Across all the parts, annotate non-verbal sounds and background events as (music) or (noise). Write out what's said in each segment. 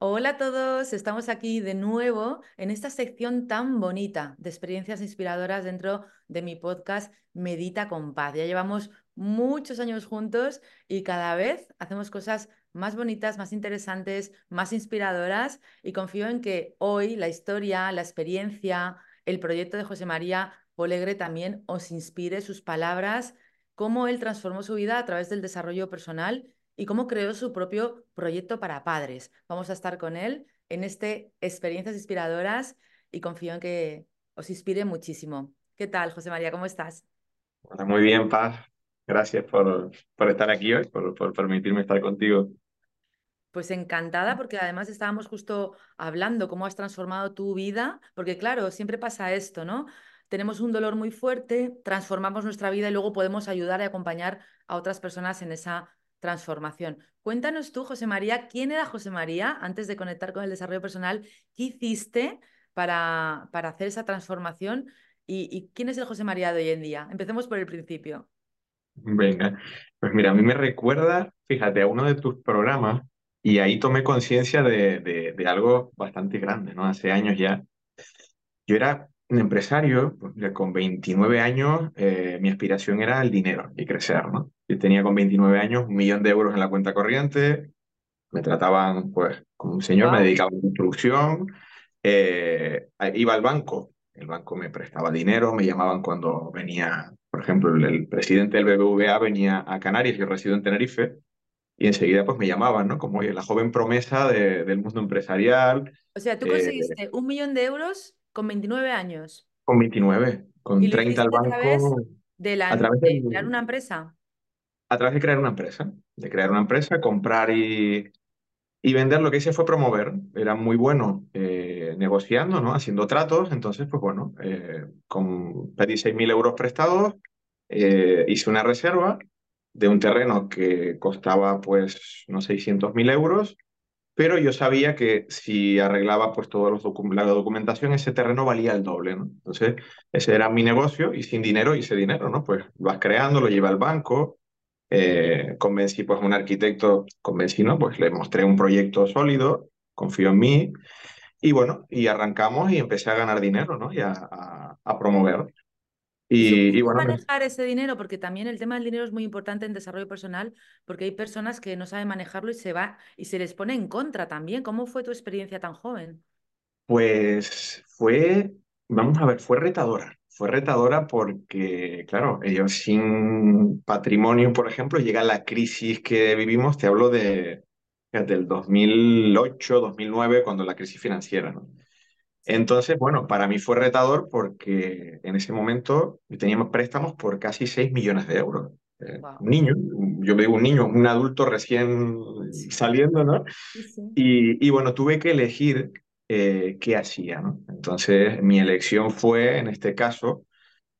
Hola a todos, estamos aquí de nuevo en esta sección tan bonita de experiencias inspiradoras dentro de mi podcast Medita con Paz. Ya llevamos muchos años juntos y cada vez hacemos cosas más bonitas, más interesantes, más inspiradoras y confío en que hoy la historia, la experiencia, el proyecto de José María Polegre también os inspire sus palabras, cómo él transformó su vida a través del desarrollo personal y cómo creó su propio proyecto para padres. Vamos a estar con él en este Experiencias Inspiradoras y confío en que os inspire muchísimo. ¿Qué tal, José María? ¿Cómo estás? muy bien, Paz. Gracias por, por estar aquí hoy, por, por permitirme estar contigo. Pues encantada porque además estábamos justo hablando cómo has transformado tu vida, porque claro, siempre pasa esto, ¿no? Tenemos un dolor muy fuerte, transformamos nuestra vida y luego podemos ayudar y acompañar a otras personas en esa transformación. Cuéntanos tú, José María, ¿quién era José María antes de conectar con el desarrollo personal? ¿Qué hiciste para, para hacer esa transformación? ¿Y, quién es el José María de hoy en día? Empecemos por el principio. Venga, pues mira, a mí me recuerda, fíjate, a uno de tus programas y ahí tomé conciencia de, de, algo bastante grande, ¿no? Hace años ya. Yo era un empresario, pues con 29 años, eh, mi aspiración era el dinero y crecer, ¿no? Yo tenía con 29 años un millón de euros en la cuenta corriente, me trataban pues como un señor, me dedicaba a la construcción, eh, iba al banco, el banco me prestaba dinero, me llamaban cuando venía, por ejemplo, el, presidente del BBVA venía a Canarias, yo resido en Tenerife, y enseguida pues me llamaban, ¿no? Como la joven promesa del mundo empresarial. O sea, tú eh, conseguiste un millón de euros con 29 años. Con 29, con 30 al banco. A través de, la, de crear una empresa. A través de crear una empresa, de crear una empresa, comprar y, y vender. Lo que hice fue promover. Era muy bueno eh, negociando, ¿no? Haciendo tratos. Entonces, pues bueno, eh, con, pedí 6.000 euros prestados, eh, hice una reserva de un terreno que costaba, pues, no 600.000 euros pero yo sabía que si arreglaba pues toda la documentación, ese terreno valía el doble, ¿no? Entonces, ese era mi negocio y sin dinero hice dinero, ¿no? Pues vas creando, lo llevé al banco, eh, convencí pues a un arquitecto, convencí, ¿no? Pues le mostré un proyecto sólido, confió en mí y bueno, y arrancamos y empecé a ganar dinero, ¿no? Y a, a promover. Y, bueno, pues manejar ese dinero, porque también el tema del dinero es muy importante en desarrollo personal, porque hay personas que no saben manejarlo y se va y se les pone en contra también. ¿Cómo fue tu experiencia tan joven? Pues fue, vamos a ver, fue retadora. Fue retadora porque, claro, ellos sin patrimonio, por ejemplo, llega la crisis que vivimos, te hablo de, del 2008, 2009, cuando la crisis financiera, ¿no? Entonces, bueno, para mí fue retador porque en ese momento teníamos préstamos por casi 6 millones de euros. Eh, un niño, yo me digo un niño, un adulto recién saliendo, ¿no? Y, bueno, tuve que elegir eh, qué hacía, ¿no? Entonces, mi elección fue, en este caso,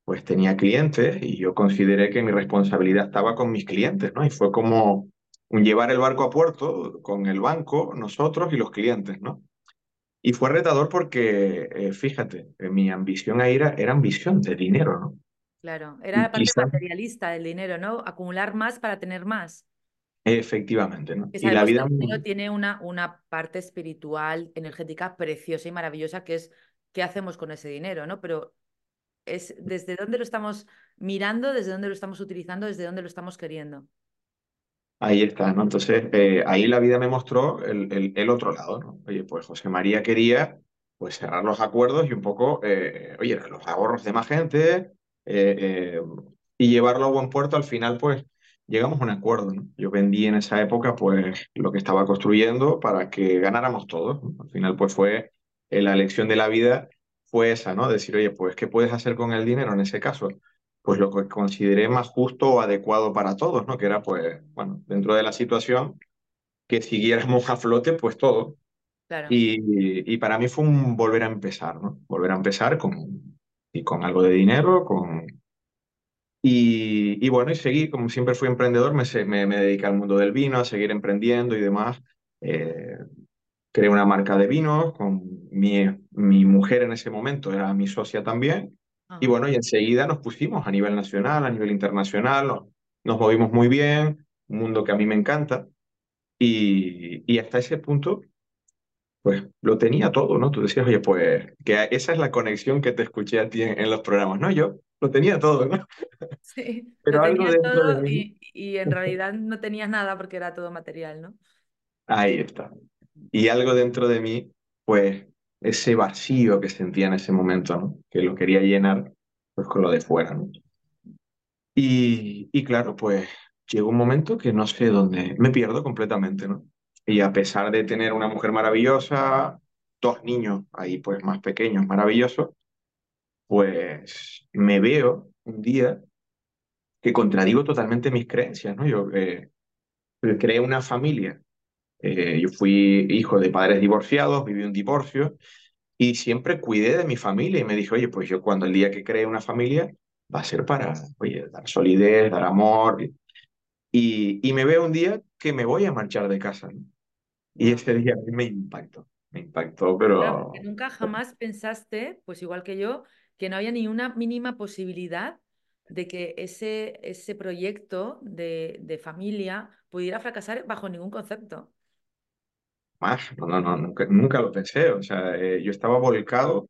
pues tenía clientes y yo consideré que mi responsabilidad estaba con mis clientes, ¿no? Y fue como llevar el barco a puerto con el banco, nosotros y los clientes, ¿no? Y fue retador porque, eh, fíjate, eh, mi ambición ahí era, era ambición de dinero, ¿no? Claro, era la parte materialista del dinero, ¿no? Acumular más para tener más. Efectivamente, ¿no? y la vida... tiene una, una parte espiritual, energética preciosa y maravillosa que es qué hacemos con ese dinero, ¿no? Pero es desde dónde lo estamos mirando, desde dónde lo estamos utilizando, desde dónde lo estamos queriendo. Ahí está, ¿no? Entonces, eh, ahí la vida me mostró el, el, otro lado, ¿no? Oye, pues José María quería pues cerrar los acuerdos y un poco, eh, oye, los ahorros de más gente, eh, eh, y llevarlo a buen puerto, al final, pues llegamos a un acuerdo. ¿no? Yo vendí en esa época, pues, lo que estaba construyendo para que ganáramos todos. Al final, pues, fue la elección de la vida fue esa, ¿no? Decir, oye, pues, ¿qué puedes hacer con el dinero en ese caso? Pues lo que consideré más justo o adecuado para todos, ¿no? Que era, pues, bueno, dentro de la situación, que siguiéramos a flote, pues todo. Claro. Y, y para mí fue un volver a empezar, ¿no? Volver a empezar con, y con algo de dinero, con... Y, y bueno, y seguí, como siempre fui emprendedor, me, me, me dediqué al mundo del vino, a seguir emprendiendo y demás. Eh, creé una marca de vinos con mi, mi mujer en ese momento, era mi socia también. Y Ajá. bueno, y enseguida nos pusimos a nivel nacional, a nivel internacional, nos, nos movimos muy bien, un mundo que a mí me encanta. Y, y hasta ese punto pues lo tenía todo, ¿no? Tú decías, oye, pues que esa es la conexión que te escuché a ti en, en los programas. No, yo lo tenía todo, ¿no? (laughs) Sí, (laughs) lo Pero algo tenías dentro de todo mí, y, y en (laughs) realidad no tenías nada porque era todo material, ¿no? ahí está. Y algo dentro de mí, pues ese vacío que sentía en ese momento, ¿no? Que lo quería llenar, pues con lo de fuera, ¿no? Y, y claro, pues llegó un momento que no sé dónde, me pierdo completamente, ¿no? Y a pesar de tener una mujer maravillosa, dos niños ahí pues más pequeños, maravillosos, pues me veo un día que contradigo totalmente mis creencias, ¿no? Yo eh, creé una familia, eh, yo fui hijo de padres divorciados, viví un divorcio y siempre cuidé de mi familia y me dije, oye, pues yo cuando el día que cree una familia va a ser para, oye, dar solidez, dar amor y, y me veo un día que me voy a marchar de casa, ¿no? Y ese día a mí me impactó, me impactó, Claro, pero nunca jamás pensaste, pues igual que yo, que no había ni una mínima posibilidad de que ese, ese proyecto de, de familia pudiera fracasar bajo ningún concepto. Más, no, no, no, nunca, nunca lo pensé, o sea, eh, yo estaba volcado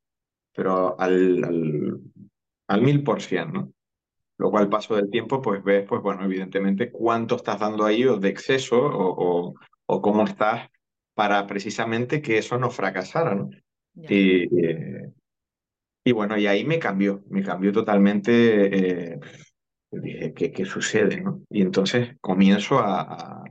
pero al, al, al mil por cien, ¿no? Luego al paso del tiempo, pues ves, pues bueno, evidentemente cuánto estás dando ahí o de exceso o, o, o cómo estás para precisamente que eso no fracasara, ¿no? Y, eh, y bueno, y ahí me cambió, me cambió totalmente, eh, dije, ¿qué, qué sucede, no? Y entonces comienzo a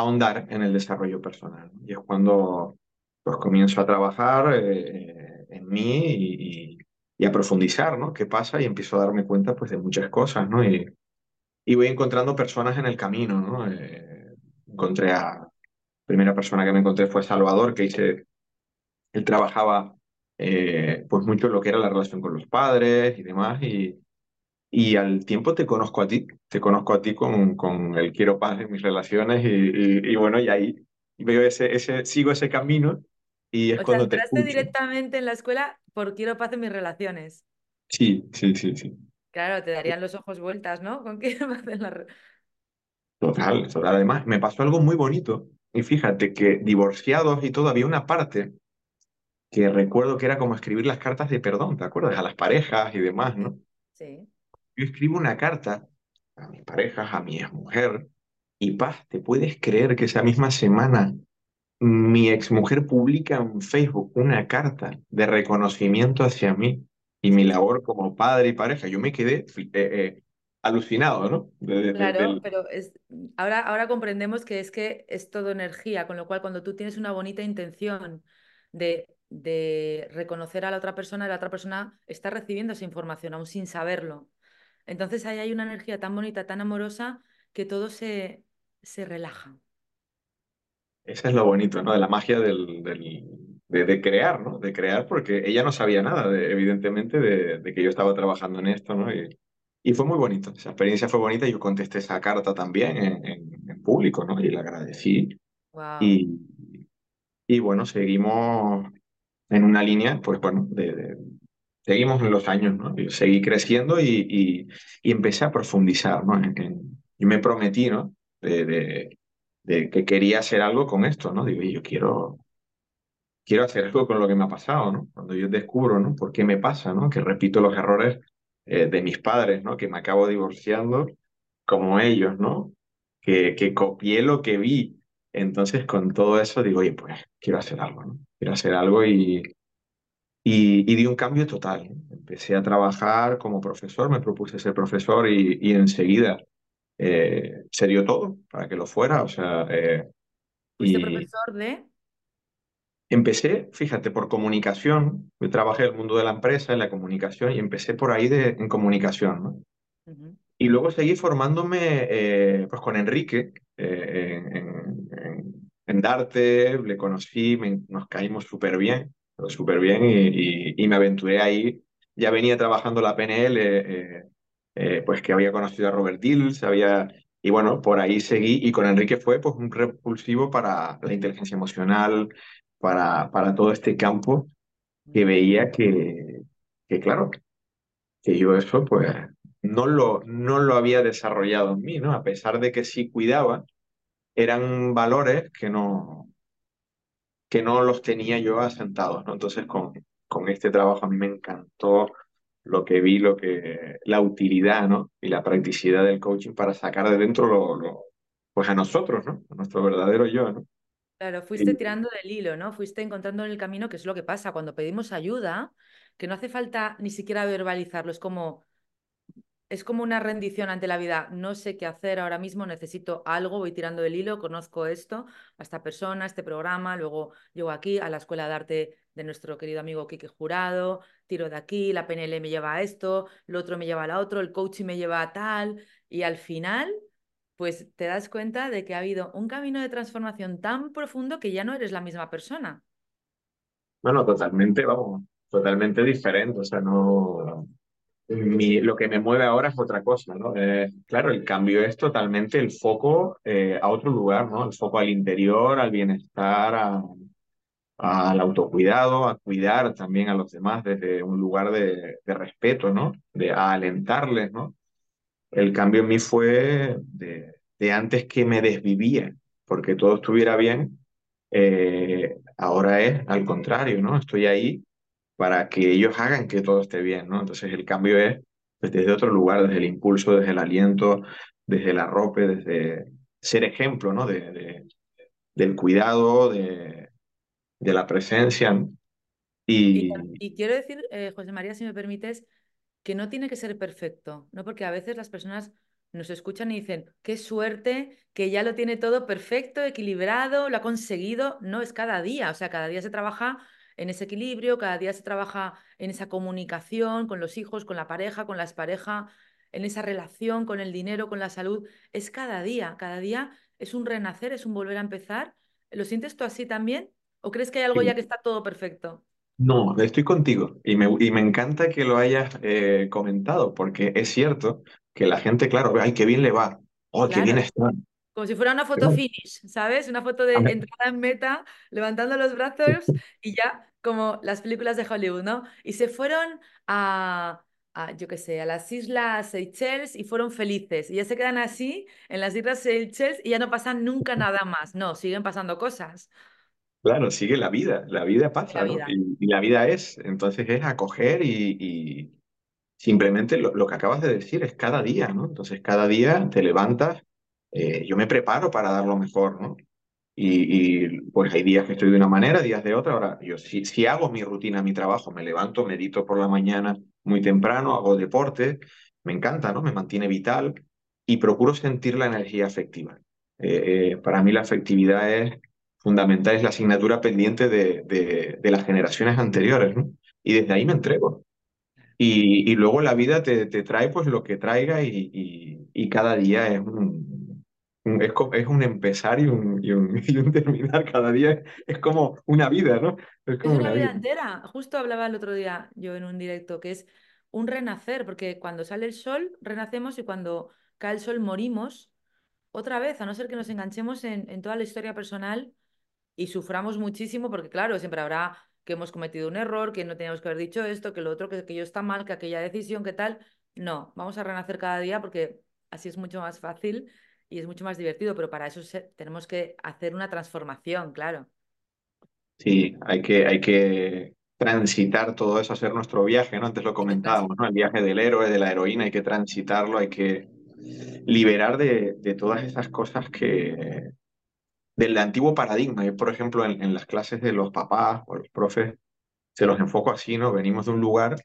ahondar en el desarrollo personal. Y es cuando pues comienzo a trabajar eh, en mí y, a profundizar, ¿no? ¿Qué pasa? Y empiezo a darme cuenta pues de muchas cosas, ¿no? Y, y voy encontrando personas en el camino, ¿no? Eh, encontré a, primera persona que me encontré fue Salvador, que hice, él trabajaba eh, pues mucho lo que era la relación con los padres y demás, y, y al tiempo te conozco a ti, te conozco a ti con, con el quiero paz en mis relaciones y, y, y bueno, y ahí veo ese, ese, sigo ese camino y es O sea, cuando te entraste escucho. directamente en la escuela por quiero paz en mis relaciones. Sí, sí, sí, sí. Claro, te darían los ojos vueltas, ¿no? Con quiero paz en la Total, total. Además, me pasó algo muy bonito. Y fíjate que divorciados y todo, había una parte que recuerdo que era como escribir las cartas de perdón, ¿te acuerdas? A las parejas y demás. ¿no? Sí. Yo escribo una carta a mis parejas, a mi exmujer, y paz, ¿te puedes creer que esa misma semana mi exmujer publica en Facebook una carta de reconocimiento hacia mí y mi labor como padre y pareja? Yo me quedé eh, eh, alucinado, ¿no? De- de- Claro, del- pero es, ahora, ahora comprendemos que es que es todo energía, con lo cual cuando tú tienes una bonita intención de, de reconocer a la otra persona, la otra persona está recibiendo esa información aún sin saberlo. Entonces ahí hay una energía tan bonita, tan amorosa, que todo se, se relaja. Eso es lo bonito, ¿no? De la magia del, del- de, de crear, ¿no? De crear porque ella no sabía nada, de- evidentemente, de, de que yo estaba trabajando en esto, ¿no? Y, y fue muy bonito, esa experiencia fue bonita. Yo contesté esa carta también en, en- en público, ¿no? Y le agradecí. Wow. Y, y bueno, seguimos en una línea, pues bueno, de- seguimos los años, ¿no? Yo seguí creciendo y, y, y empecé a profundizar, ¿no? En, en- yo me prometí, ¿no? De, de, de que quería hacer algo con esto, ¿no? Digo, "Oye, yo quiero, quiero hacer algo con lo que me ha pasado, ¿no? Cuando yo descubro, ¿no? ¿Por qué me pasa, ¿no? Que repito los errores eh, de mis padres, ¿no? Que me acabo divorciando como ellos, ¿no? Que, que copié lo que vi. Entonces, con todo eso digo, oye, pues quiero hacer algo, ¿no? Quiero hacer algo y y, y di un cambio total. Empecé a trabajar como profesor, me propuse ser profesor y, y enseguida eh, se dio todo para que lo fuera. O sea, eh, ¿Fuiste y profesor de...? empecé, fíjate, por comunicación. Yo trabajé en el mundo de la empresa, en la comunicación, y empecé por ahí de, en comunicación, ¿no? Ujú. Y luego seguí formándome eh, pues con Enrique eh, en, en- en Darte, le conocí, me- nos caímos súper bien, pero súper bien y, y- y me aventuré ahí. Ya venía trabajando la PNL, eh, eh, pues que había conocido a Robert Dills, había, y bueno, por ahí seguí y con Enrique fue pues un repulsivo para la inteligencia emocional, para, para todo este campo que veía que, que claro, que yo eso pues no lo, no lo había desarrollado en mí, ¿no? A pesar de que sí cuidaba, eran valores que no, que no los tenía yo asentados, ¿no? Entonces con, con este trabajo a mí me encantó lo que vi, lo que, la utilidad, ¿no? Y la practicidad del coaching para sacar de dentro lo, lo- pues a nosotros, ¿no? A nuestro verdadero yo, ¿no? Claro, fuiste Y- tirando del hilo, ¿no? Fuiste encontrando en el camino qué es lo que pasa cuando pedimos ayuda, que no hace falta ni siquiera verbalizarlo, es como Es como una rendición ante la vida. No sé qué hacer ahora mismo, necesito algo, voy tirando del hilo, conozco esto, a esta persona, a este programa, luego llego aquí a la escuela de arte de nuestro querido amigo Quique Jurado, tiro de aquí, la PNL me lleva a esto, lo otro me lleva a la otro, el coaching me lleva a tal, y al final, pues te das cuenta de que ha habido un camino de transformación tan profundo que ya no eres la misma persona. bueno, totalmente, vamos, totalmente diferente, o sea, no... Lo que me mueve ahora es otra cosa. Eh, claro, el cambio es totalmente el foco eh, a otro lugar, ¿no? El foco al interior, al bienestar, a- al autocuidado, a cuidar también a los demás desde un lugar de, respeto, ¿no? De a alentarles. El cambio en mí fue de, de antes que me desvivía, porque todo estuviera bien, eh, ahora es al contrario, ¿no? Estoy ahí para que ellos hagan que todo esté bien, ¿no? Entonces el cambio es pues, desde otro lugar, desde el impulso, desde el aliento, desde el arrope, desde ser ejemplo, ¿no? De, de- del cuidado, de, de la presencia. Y y quiero decir, eh, José María, si me permites, que no tiene que ser perfecto, ¿no? Porque a veces las personas nos escuchan y dicen, qué suerte, que ya lo tiene todo perfecto, equilibrado, lo ha conseguido. No, es cada día, o sea, cada día se trabaja en ese equilibrio, cada día se trabaja en esa comunicación con los hijos, con la pareja, con la expareja, en esa relación con el dinero, con la salud. Es cada día, cada día es un renacer, es un volver a empezar. ¿Lo sientes tú así también? ¿O crees que hay algo ya que está todo perfecto? no, estoy contigo. Y me, y me encanta que lo hayas eh, comentado, porque es cierto que la gente, claro, ve, ay, qué bien le va, oh, qué bien Claro. está. Como si fuera una foto finish, ¿sabes? Una foto de entrada en meta, levantando los brazos y ya, como las películas de Hollywood, ¿no? Y se fueron a, a, yo qué sé, a las Islas Seychelles y fueron felices. Y ya se quedan así en las Islas Seychelles y ya no pasa nunca nada más. No, siguen pasando cosas Claro, sigue la vida, la vida en la pasa, ¿no? vida. Y, y la vida es, entonces es acoger y, y simplemente lo, lo que acabas de decir es cada día, ¿no? Entonces cada día te levantas, eh, yo me preparo para dar lo mejor, ¿no? Y, y, pues hay días que estoy de una manera, días de otra. Ahora, yo si, si hago mi rutina, mi trabajo, me levanto, medito por la mañana muy temprano, hago deporte, me encanta, ¿no? Me mantiene vital y procuro sentir la energía afectiva. Eh, eh, para mí la afectividad es fundamental, es la asignatura pendiente de, de, de las generaciones anteriores, ¿no? Y desde ahí me entrego. Y, y luego la vida te, te trae pues lo que traiga y, y, y cada día es un, es, es un empezar y un, y un, (laughs) y un terminar. Cada día es, es como una vida, ¿no? Es Es como una una vida. vida entera. Justo hablaba el otro día yo en un directo, que es un renacer, porque cuando sale el sol, renacemos y cuando cae el sol, morimos otra vez, a no ser que nos enganchemos en, en toda la historia personal y suframos muchísimo, porque claro, siempre habrá que hemos cometido un error, que no teníamos que haber dicho esto, que lo otro, que aquello está mal, que aquella decisión, que tal. No, vamos a renacer cada día porque así es mucho más fácil y es mucho más divertido, pero para eso se- tenemos que hacer una transformación, claro. Sí, hay que, hay que transitar todo eso, hacer nuestro viaje, ¿no? Antes lo comentábamos. ¿no? El viaje del héroe, de la heroína, hay que transitarlo, hay que liberar de, de todas esas cosas que... del antiguo paradigma. Yo, por ejemplo, en, en las clases de los papás o los profes, se los enfoco así, ¿no? Venimos de un lugar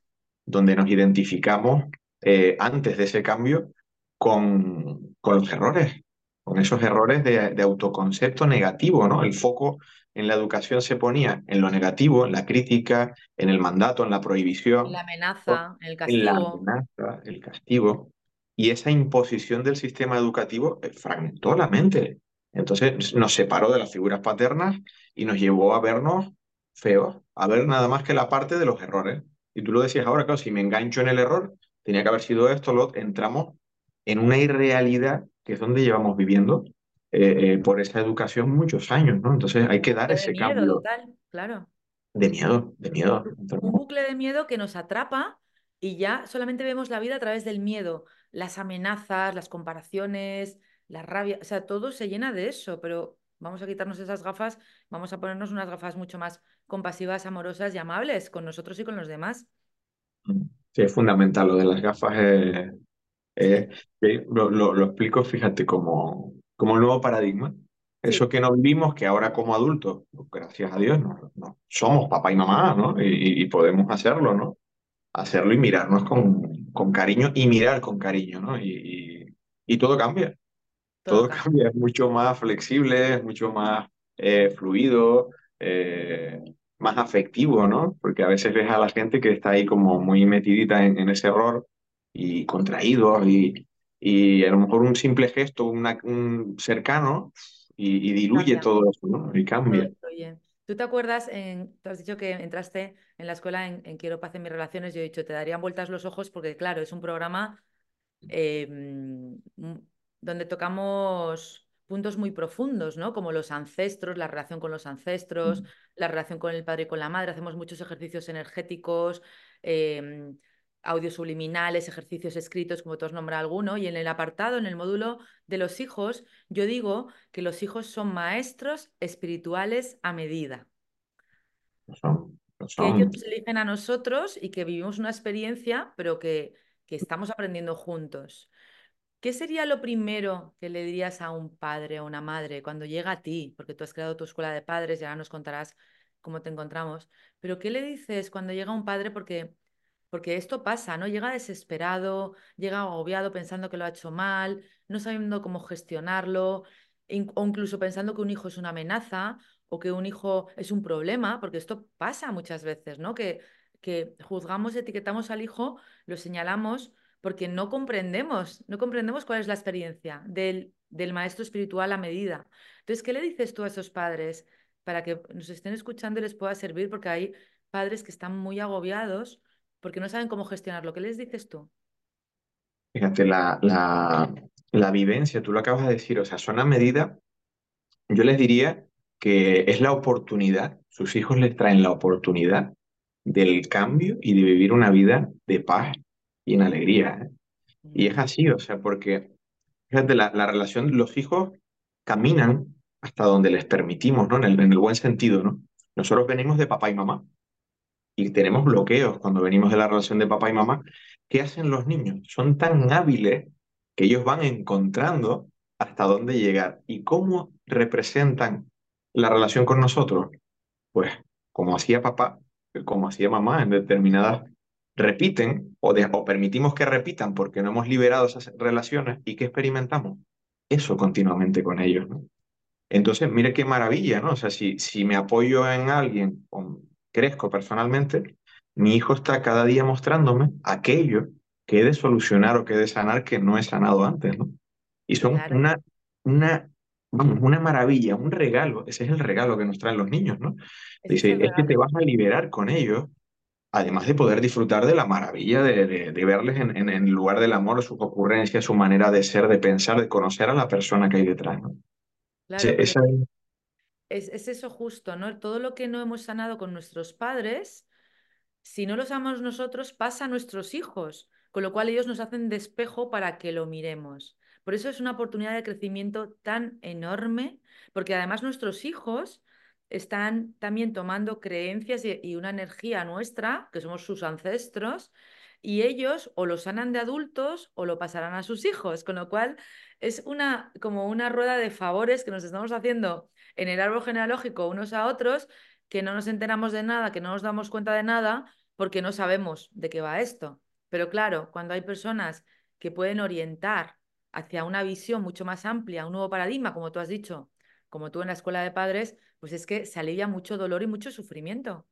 donde nos identificamos eh, antes de ese cambio con, con los errores, con esos errores de, de, autoconcepto negativo, ¿no? El foco en la educación se ponía en lo negativo, en la crítica, en el mandato, en la prohibición. La amenaza, en el castigo. La amenaza, el castigo. Y esa imposición del sistema educativo eh, fragmentó la mente. Entonces nos separó de las figuras paternas y nos llevó a vernos feos, a ver nada más que la parte de los errores. Y tú lo decías ahora, claro, si me engancho en el error, tenía que haber sido esto, lo entramos en una irrealidad que es donde llevamos viviendo eh, eh, por esa educación muchos años, ¿no? Entonces hay que dar de ese miedo, cambio. Total, claro. De miedo, de miedo. Un bucle de miedo que nos atrapa y ya solamente vemos la vida a través del miedo, las amenazas, las comparaciones, la rabia, o sea, todo se llena de eso, pero vamos a quitarnos esas gafas, vamos a ponernos unas gafas mucho más compasivas, amorosas y amables con nosotros y con los demás. Sí, es fundamental lo de las gafas. Lo, lo, explico, fíjate, como, como nuevo paradigma. Eso que no vivimos, que ahora como adultos, gracias a Dios, no, no somos papá y mamá, ¿no? Y, y, podemos hacerlo, ¿no? Hacerlo y mirarnos con, con cariño y mirar con cariño, ¿no? Y, y, y todo cambia. Todo, cambia, es mucho más flexible, es mucho más eh, fluido, eh, más afectivo, ¿no? Porque a veces ves a la gente que está ahí como muy metidita en, en ese error y contraído y, y a lo mejor un simple gesto, una, un cercano y, y diluye cambia. todo eso, ¿no? Y cambia. ¿Tú te acuerdas, en, tú has dicho que entraste en la escuela en, en Quiero Paz en mis relaciones, yo he dicho, te darían vueltas los ojos porque claro, es un programa eh, donde tocamos puntos muy profundos, ¿no? Como los ancestros, la relación con los ancestros, mm. la relación con el padre y con la madre. Hacemos muchos ejercicios energéticos, eh, audios subliminales, ejercicios escritos, como tú has nombrado alguno. Y en el apartado, en el módulo de los hijos, yo digo que los hijos son maestros espirituales a medida. son, Que ellos nos eligen a nosotros y que vivimos una experiencia, pero que, que estamos aprendiendo juntos. ¿Qué sería lo primero que le dirías a un padre o una madre cuando llega a ti? Porque tú has creado tu escuela de padres y ahora nos contarás cómo te encontramos. Pero ¿qué le dices cuando llega un padre? Porque, porque esto pasa, ¿no? Llega desesperado, llega agobiado pensando que lo ha hecho mal, no sabiendo cómo gestionarlo, o incluso pensando que un hijo es una amenaza o que un hijo es un problema, porque esto pasa muchas veces, ¿no? Que, que juzgamos, etiquetamos al hijo, lo señalamos porque no comprendemos, no comprendemos cuál es la experiencia del, del maestro espiritual a medida. Entonces, ¿qué le dices tú a esos padres para que nos estén escuchando y les pueda servir? Porque hay padres que están muy agobiados porque no saben cómo gestionarlo. ¿Qué les dices tú? Fíjate, la, la, la vivencia, tú lo acabas de decir, o sea, son a medida, yo les diría que es la oportunidad, sus hijos les traen la oportunidad del cambio y de vivir una vida de paz y en alegría. ¿eh? Y es así, o sea, porque fíjate, la, la relación, los hijos caminan hasta donde les permitimos, ¿no? En el, en el buen sentido, ¿no? Nosotros venimos de papá y mamá y tenemos bloqueos cuando venimos de la relación de papá y mamá. ¿Qué hacen los niños? Son tan hábiles que ellos van encontrando hasta dónde llegar. ¿Y cómo representan la relación con nosotros? Pues como hacía papá, como hacía mamá en determinadas repiten o, de, o permitimos que repitan porque no hemos liberado esas relaciones y que experimentamos eso continuamente con ellos, ¿no? Entonces, mire qué maravilla, ¿no? O sea, si, si me apoyo en alguien, o crezco personalmente, mi hijo está cada día mostrándome aquello que he de solucionar o que he de sanar que no he sanado antes, ¿no? Y son claro. una, una, vamos, una maravilla, un regalo, ese es el regalo que nos traen los niños, ¿no? Dice, es, es que te vas a liberar con ellos además de poder disfrutar de la maravilla de, de, de verles en, en, en, lugar del amor, sus ocurrencias, su manera de ser, de pensar, de conocer a la persona que hay detrás. ¿no? Claro, sí, esa... es, es, eso justo, ¿no? Todo lo que no hemos sanado con nuestros padres, si no lo sanamos nosotros, pasa a nuestros hijos, con lo cual ellos nos hacen de espejo para que lo miremos. Por eso es una oportunidad de crecimiento tan enorme, porque además nuestros hijos están también tomando creencias y, y, una energía nuestra, que somos sus ancestros, y ellos o lo sanan de adultos o lo pasarán a sus hijos, con lo cual es una como una rueda de favores que nos estamos haciendo en el árbol genealógico unos a otros que no nos enteramos de nada, que no nos damos cuenta de nada, porque no sabemos de qué va esto. Pero claro, cuando hay personas que pueden orientar hacia una visión mucho más amplia, un nuevo paradigma, como tú has dicho, como tú en la escuela de padres, pues es que se alivia mucho dolor y mucho sufrimiento.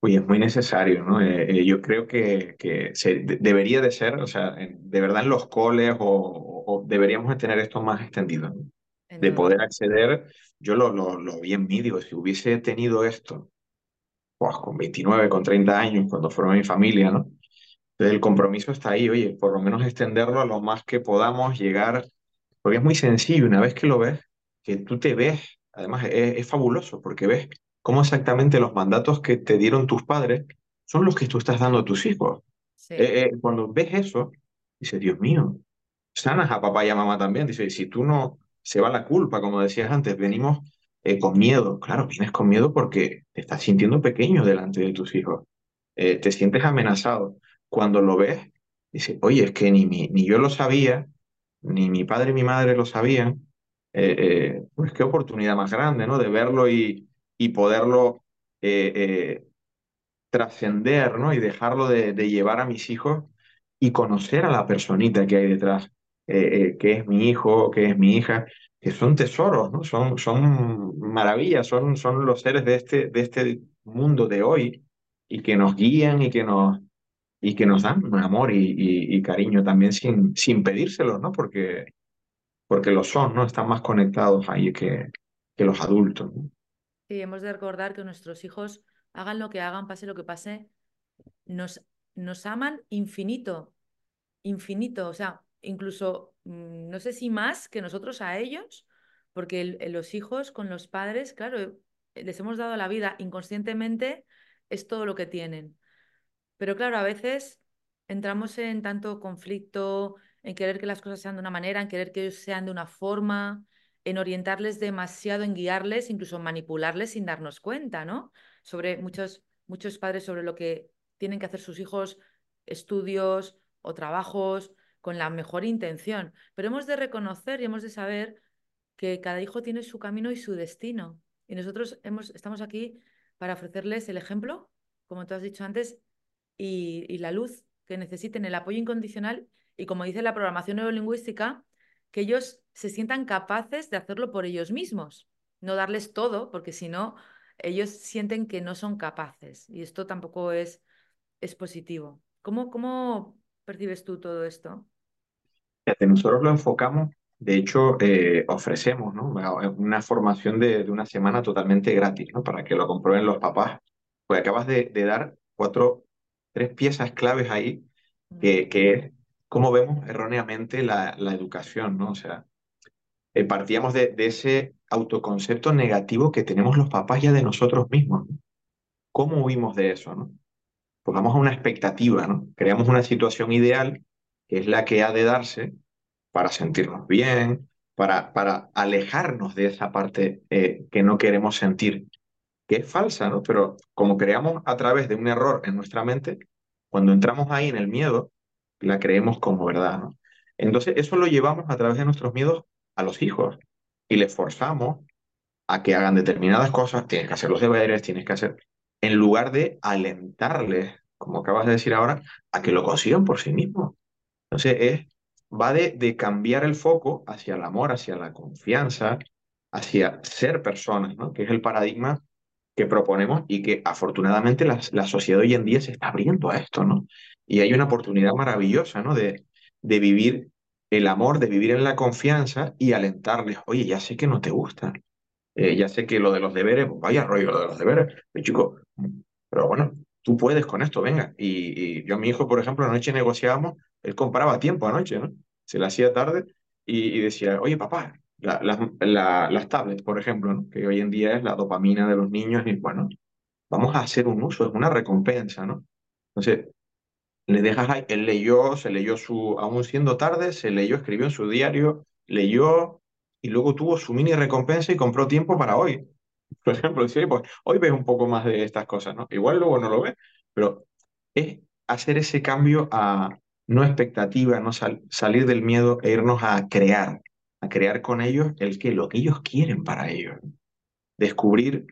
Oye, es muy necesario, ¿no? Eh, eh, yo creo que, que debería de ser, o sea, de verdad en los coles o, deberíamos de tener esto más extendido, ¿no? De poder acceder, yo lo, lo, lo vi en mí, digo, si hubiese tenido esto, pues, con 29, con 30 años, cuando formé mi familia, ¿no? Entonces el compromiso está ahí, oye, por lo menos extenderlo a lo más que podamos llegar, porque es muy sencillo, una vez que lo ves, que tú te ves, además es, es fabuloso, porque ves cómo exactamente los mandatos que te dieron tus padres son los que tú estás dando a tus hijos. Sí, Eh, eh, cuando ves eso, dices, Dios mío, sanas a papá y a mamá también. Dice, si tú no, se va la culpa, como decías antes, venimos eh, con miedo. Claro, vienes con miedo porque te estás sintiendo pequeño delante de tus hijos. Eh, te sientes amenazado. Cuando lo ves, dices, oye, es que ni, mi, ni yo lo sabía, ni mi padre y mi madre lo sabían. Eh, pues qué oportunidad más grande, ¿no? De verlo y, y poderlo trascender, ¿no? Y dejarlo de, de llevar a mis hijos y conocer a la personita que hay detrás, eh, eh, que es mi hijo, que es mi hija, que son tesoros, ¿no? Son, son maravillas, son, son los seres de este, de este mundo de hoy y que nos guían y que nos, y que nos dan amor y, y- cariño también sin, sin pedírselos, ¿no? Porque, porque lo son, ¿no? Están más conectados ahí que, que los adultos, ¿no? y hemos de recordar que nuestros hijos, hagan lo que hagan, pase lo que pase, nos, nos aman infinito, infinito, o sea, incluso mm, no sé si más que nosotros a ellos, porque el- los hijos con los padres, claro, eh, les hemos dado la vida inconscientemente, es todo lo que tienen. Pero claro, a veces entramos en tanto conflicto, en querer que las cosas sean de una manera, en querer que ellos sean de una forma, en orientarles demasiado, en guiarles, incluso manipularles sin darnos cuenta, ¿no? Sobre muchos, muchos padres sobre lo que tienen que hacer sus hijos, estudios o trabajos, con la mejor intención. Pero hemos de reconocer y hemos de saber que cada hijo tiene su camino y su destino. Y nosotros hemos, estamos aquí para ofrecerles el ejemplo, como tú has dicho antes, y, y la luz que necesiten, el apoyo incondicional y como dice la programación neurolingüística, que ellos se sientan capaces de hacerlo por ellos mismos, no darles todo, porque si no, ellos sienten que no son capaces y esto tampoco es, es positivo. ¿Cómo, cómo percibes tú todo esto? Fíjate, nosotros lo enfocamos, de hecho, eh, ofrecemos, ¿no? Una formación de, de una semana totalmente gratis, ¿no? Para que lo comprueben los papás. Pues acabas de, de dar cuatro, tres piezas claves ahí, Mm, que, que es cómo vemos erróneamente la, la educación, ¿no? O sea, eh, partíamos de, de ese autoconcepto negativo que tenemos los papás ya de nosotros mismos, ¿no? ¿Cómo huimos de eso, ¿no? Pues vamos a una expectativa, ¿no? Creamos una situación ideal, que es la que ha de darse para sentirnos bien, para, para alejarnos de esa parte eh, que no queremos sentir, que es falsa, ¿no? Pero como creamos a través de un error en nuestra mente, cuando entramos ahí en el miedo, la creemos como verdad, ¿no? Entonces, eso lo llevamos a través de nuestros miedos a los hijos y les forzamos a que hagan determinadas cosas, tienes que hacer los deberes, tienes que hacer, en lugar de alentarles, como acabas de decir ahora, a que lo consigan por sí mismos. Entonces, es, va de, cambiar el foco hacia el amor, hacia la confianza, hacia ser personas, ¿no? Que es el paradigma que proponemos y que afortunadamente la, sociedad hoy en día se está abriendo a esto, ¿no? Y hay una oportunidad maravillosa, ¿no? De, de vivir el amor, de vivir en la confianza y alentarles, oye, ya sé que no te gusta, eh, ya sé que lo de los deberes, vaya rollo lo de los deberes, chico, pero bueno, tú puedes con esto, venga. Y, y yo a mi hijo, por ejemplo, anoche negociábamos, él compraba tiempo anoche, ¿no? Se le hacía tarde y, y decía, oye, papá, la- las la- las tablets, por ejemplo, ¿no? Que hoy en día es la dopamina de los niños y bueno, vamos a hacer un uso, es una recompensa, ¿no? Entonces, le dejas ahí, él leyó, se leyó su, aún siendo tarde, se leyó, escribió en su diario, leyó y luego tuvo su mini recompensa y compró tiempo para hoy. (laughs) Por ejemplo, decir, pues hoy ves un poco más de estas cosas, ¿no? Igual luego no lo ves, pero es hacer ese cambio a no expectativa, no sal- salir del miedo e irnos a crear, a crear con ellos el que lo que ellos quieren para ellos. Descubrir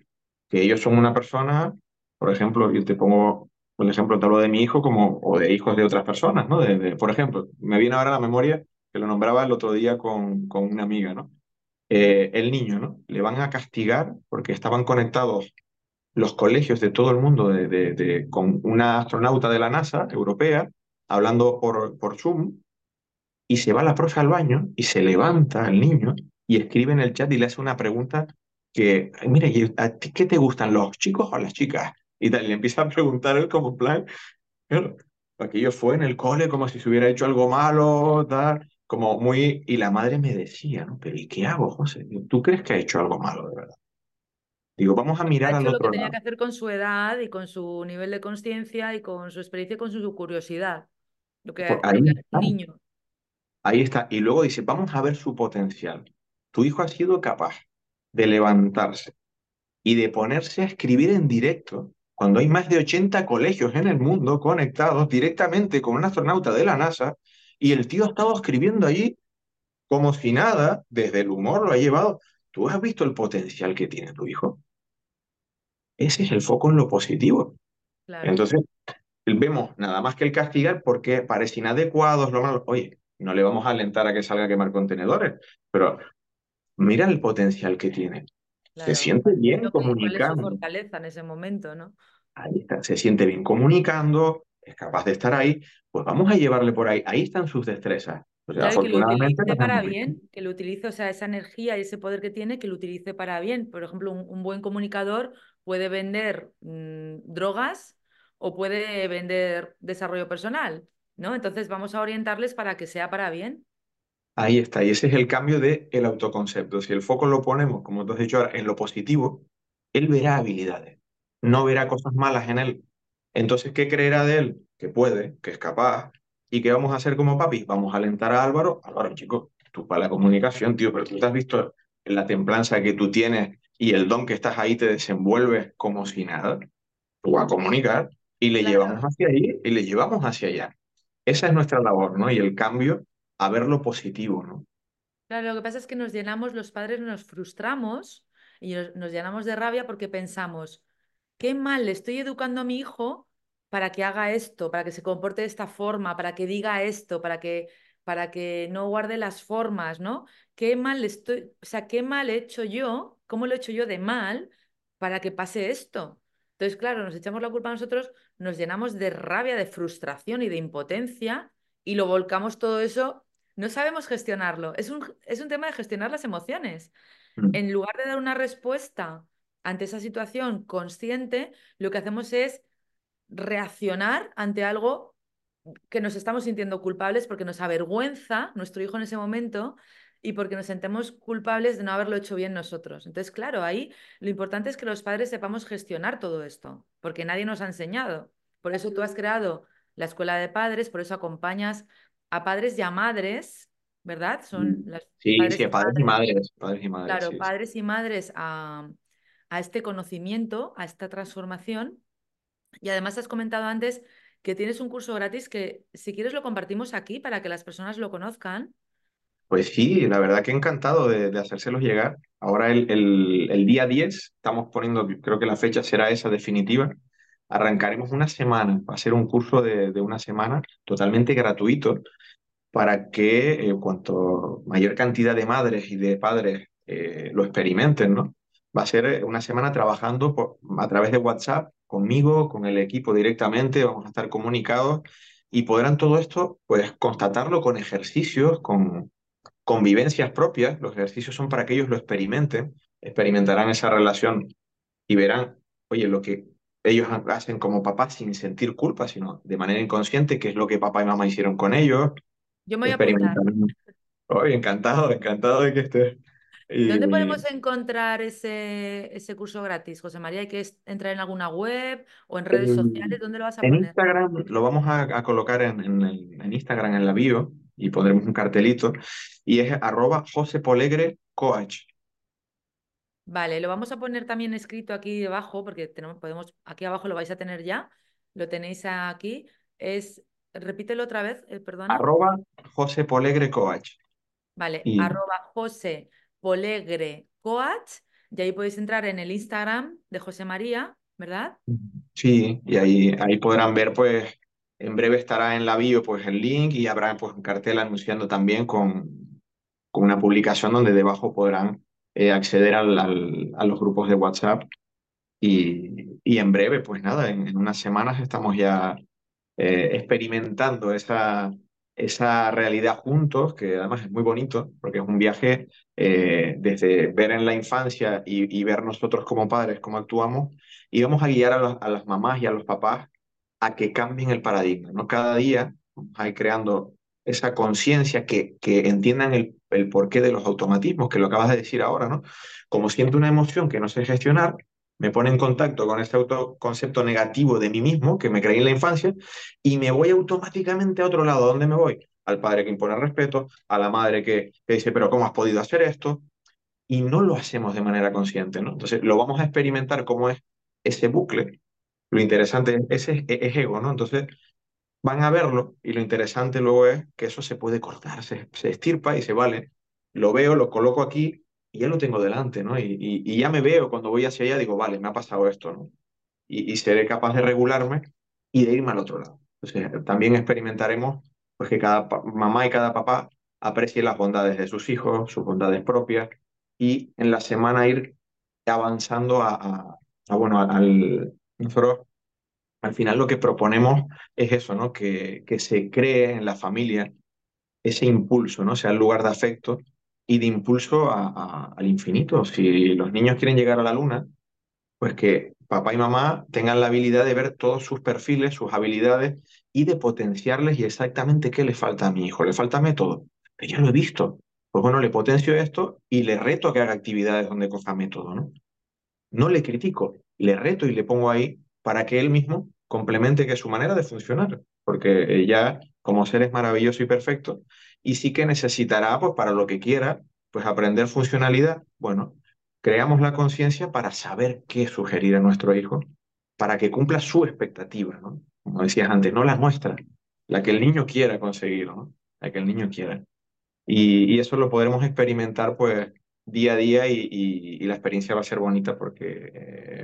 que ellos son una persona, por ejemplo, yo te pongo el ejemplo, te de mi hijo como, o de hijos de otras personas, ¿no? De, por ejemplo, me viene ahora a la memoria que lo nombraba el otro día con, con una amiga, ¿no? Eh, el niño, ¿no? Le van a castigar porque estaban conectados los colegios de todo el mundo de, de, con una astronauta de la NASA europea hablando por, por Zoom y se va la profe al baño y se levanta el niño y escribe en el chat y le hace una pregunta que, mira, ¿a ti qué te gustan, los chicos o las chicas? Y tal, y le empieza a preguntar él como plan, aquello fue en el cole como si se hubiera hecho algo malo, tal, como muy, y la madre me decía, ¿no? Pero ¿y qué hago, José? ¿Tú crees que ha hecho algo malo, de verdad? Digo, vamos a mirar ha hecho lo que tenía que hacer con su edad y con su nivel de conciencia y con su experiencia y con su curiosidad. Lo que, pues ahí, un niño. Ahí está. Y luego dice, vamos a ver su potencial. Tu hijo ha sido capaz de levantarse y de ponerse a escribir en directo cuando hay más de 80 colegios en el mundo conectados directamente con un astronauta de la NASA y el tío ha estado escribiendo allí como si nada, desde el humor lo ha llevado. ¿Tú has visto el potencial que tiene tu hijo? Ese es el foco en lo positivo. Entonces, vemos nada más que el castigar porque parece inadecuado, es lo malo. Oye, no le vamos a alentar a que salga a quemar contenedores, pero mira el potencial que tiene. se siente bien comunicando. Fortaleza en ese momento, ¿no? Ahí está, se siente bien comunicando, es capaz de estar ahí, pues vamos a llevarle por ahí. Ahí están sus destrezas. que lo utilice para bien, que lo utilice, o sea, esa energía y ese poder que tiene, que lo utilice para bien. Por ejemplo, un, buen comunicador puede vender mm, drogas o puede vender desarrollo personal, ¿no? Entonces vamos a orientarles para que sea para bien. Ahí está, y ese es el cambio del el autoconcepto. Si el foco lo ponemos, como tú has dicho ahora, en lo positivo, él verá habilidades, no verá cosas malas en él. Entonces, ¿qué creerá de él? Que puede, que es capaz. ¿Y qué vamos a hacer como papi? Vamos a alentar a Álvaro. Álvaro, chico, tú para la comunicación, tío, pero tú te has visto en la templanza que tú tienes y el don que estás ahí te desenvuelves como si nada. Tú vas a comunicar y le llevamos hacia ahí y le llevamos hacia allá. Esa es nuestra labor, ¿no? Y el cambio a ver lo positivo, ¿no? Claro, lo que pasa es que nos llenamos, los padres nos frustramos y nos llenamos de rabia porque pensamos, qué mal le estoy educando a mi hijo para que haga esto, para que se comporte de esta forma, para que diga esto, para que, para que no guarde las formas, ¿no? Qué mal le estoy, o sea, qué mal he hecho yo, cómo lo he hecho yo de mal para que pase esto. Entonces, claro, nos echamos la culpa a nosotros, nos llenamos de rabia, de frustración y de impotencia y lo volcamos todo eso. No sabemos gestionarlo. Es un, es un tema de gestionar las emociones. Mm. En lugar de dar una respuesta ante esa situación consciente, lo que hacemos es reaccionar ante algo que nos estamos sintiendo culpables porque nos avergüenza nuestro hijo en ese momento y porque nos sentemos culpables de no haberlo hecho bien nosotros. Entonces, claro, ahí lo importante es que los padres sepamos gestionar todo esto, porque nadie nos ha enseñado. Por eso tú has creado la escuela de padres, por eso acompañas a padres y a madres, ¿verdad? Son las sí, sí, padres y madres, padres y madres. Claro, padres y madres a, a este conocimiento, a esta transformación. Y además has comentado antes que tienes un curso gratis que si quieres lo compartimos aquí para que las personas lo conozcan. Pues sí, la verdad que encantado de, hacérselos llegar. Ahora el, día 10 estamos poniendo, creo que la fecha será esa definitiva. Arrancaremos una semana, va a ser un curso de, de una semana totalmente gratuito para que eh, cuanto mayor cantidad de madres y de padres eh, lo experimenten, ¿no? Va a ser eh, una semana trabajando a través de WhatsApp conmigo, con el equipo directamente, vamos a estar comunicados y podrán todo esto, pues, constatarlo con ejercicios, con, convivencias propias, los ejercicios son para que ellos lo experimenten, experimentarán esa relación y verán, oye, lo que ellos hacen como papás sin sentir culpa, sino de manera inconsciente, que es lo que papá y mamá hicieron con ellos. Yo me voy a apuntar. Oye, encantado, encantado de que estés. ¿Dónde podemos encontrar ese, ese curso gratis, José María? ¿Hay que entrar en alguna web o en redes sociales? ¿Dónde lo vas a en poner? Instagram, lo vamos a, colocar en, en, Instagram, en la bio, y pondremos un cartelito, y es arroba José Polegre Coach. Vale, lo vamos a poner también escrito aquí debajo, porque tenemos, podemos, aquí abajo lo vais a tener ya, lo tenéis aquí, es, repítelo otra vez, eh, perdona. Arroba José Polegre Coach. Vale, arroba José Polegre Coach y ahí podéis entrar en el Instagram de José María, ¿verdad? Sí, y ahí, ahí podrán ver, pues, en breve estará en la bio pues, el link y habrá pues, un cartel anunciando también con, con una publicación donde debajo podrán eh, acceder al, a los grupos de WhatsApp. Y, y en breve, pues nada, en, unas semanas estamos ya eh, experimentando esa, esa realidad juntos, que además es muy bonito, porque es un viaje eh, desde ver en la infancia y, ver nosotros como padres cómo actuamos, y vamos a guiar a, a, las mamás y a los papás a que cambien el paradigma. ¿no? Cada día vamos a ir creando esa conciencia, que, que entiendan el, el porqué de los automatismos, que lo acabas de decir ahora, ¿no? Como siento una emoción que no sé gestionar, me pone en contacto con ese autoconcepto negativo de mí mismo que me creí en la infancia y me voy automáticamente a otro lado. ¿A dónde me voy? Al padre que impone respeto, a la madre que, que dice, pero ¿cómo has podido hacer esto? Y no lo hacemos de manera consciente, ¿no? Entonces lo vamos a experimentar cómo es ese bucle. Lo interesante es, ese es ego, ¿no? Entonces van a verlo y lo interesante luego es que eso se puede cortar, se, se estirpa y se vale. Lo veo, lo coloco aquí y ya lo tengo delante, ¿no? Y, y, ya me veo cuando voy hacia allá, digo, vale, me ha pasado esto, ¿no? Y, y, seré capaz de regularme y de irme al otro lado. Entonces, también experimentaremos pues, que cada mamá y cada papá aprecie las bondades de sus hijos, sus bondades propias, y en la semana ir avanzando a, a, bueno, al... Nosotros, al final lo que proponemos es eso, ¿no? Que, que se cree en la familia ese impulso, ¿no? Sea el lugar de afecto y de impulso al infinito. Si los niños quieren llegar a la luna, pues que papá y mamá tengan la habilidad de ver todos sus perfiles, sus habilidades y de potenciarles y exactamente qué le falta a mi hijo. Le falta método. Pero ya lo he visto. Pues bueno, le potencio esto y le reto a que haga actividades donde coja método, ¿no? No le critico, le reto y le pongo ahí para que él mismo complemente que su manera de funcionar, porque ya como ser es maravilloso y perfecto, y sí que necesitará, pues para lo que quiera, pues aprender funcionalidad. Bueno, creamos la conciencia para saber qué sugerir a nuestro hijo, para que cumpla su expectativa, ¿no? Como decías antes, no la nuestra, la que el niño quiera conseguir, ¿no? La que el niño quiera. Y, y eso lo podremos experimentar, pues, día a día y, y, la experiencia va a ser bonita porque eh,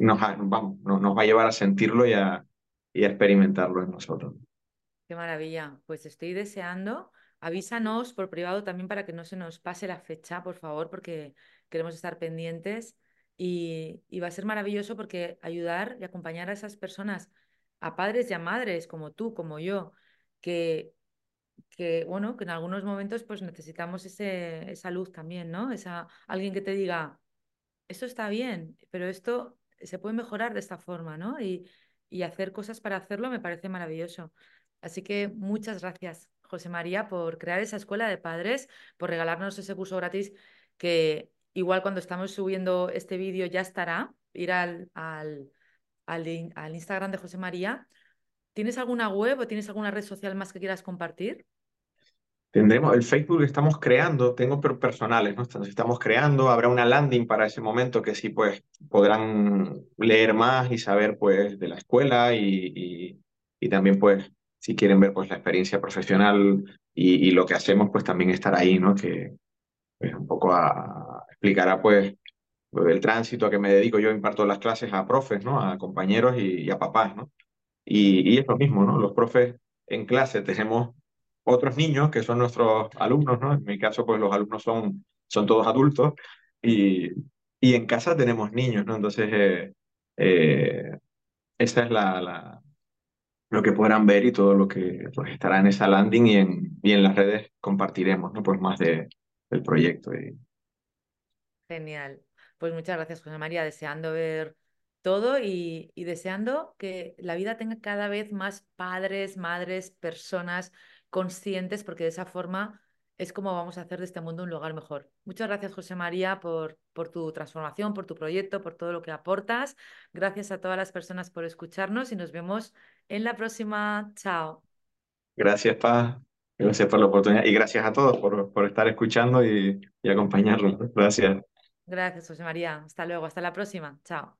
nos, vamos, nos, va a llevar a sentirlo y a, experimentarlo en nosotros. Qué maravilla. Pues estoy deseando. Avísanos por privado también para que no se nos pase la fecha, por favor, porque queremos estar pendientes. Y, va a ser maravilloso porque ayudar y acompañar a esas personas, a padres y a madres como tú, como yo, que, que bueno, que en algunos momentos pues necesitamos ese, esa luz también, ¿no? Esa, alguien que te diga, esto está bien, pero esto se puede mejorar de esta forma, ¿no? Y, y hacer cosas para hacerlo me parece maravilloso. Así que muchas gracias, José María, por crear esa escuela de padres, por regalarnos ese curso gratis que igual cuando estamos subiendo este vídeo ya estará, ir al, al, al, Instagram de José María. ¿Tienes alguna web o tienes alguna red social más que quieras compartir? Tendremos el Facebook que estamos creando, tengo personales, ¿no? Estamos creando, habrá una landing para ese momento que sí, pues, podrán leer más y saber, pues, de la escuela y, y, y también, pues, si quieren ver pues la experiencia profesional y, lo que hacemos, pues también estar ahí, ¿no? Que pues, un poco a, explicará pues el tránsito a que me dedico. Yo imparto las clases a profes, ¿no? A compañeros y, a papás, ¿no? Y, y, es lo mismo, ¿no? Los profes en clase tenemos otros niños que son nuestros alumnos, ¿no? En mi caso, pues los alumnos son, son todos adultos y, y en casa tenemos niños, ¿no? Entonces, eh, eh, esa es la, la, lo que podrán ver y todo lo que pues, estará en esa landing y en, y en las redes compartiremos, ¿no? Pues más de, del proyecto. Genial. Pues muchas gracias, José María, deseando ver todo y, y, deseando que la vida tenga cada vez más padres, madres, personas conscientes, porque de esa forma es como vamos a hacer de este mundo un lugar mejor. Muchas gracias, José María, por, por tu transformación, por tu proyecto, por todo lo que aportas. Gracias a todas las personas por escucharnos y nos vemos en la próxima. Chao. Gracias, Paz. Gracias por la oportunidad y gracias a todos por, por estar escuchando y, y acompañarnos. Gracias. Gracias, José María. Hasta luego. Hasta la próxima. Chao.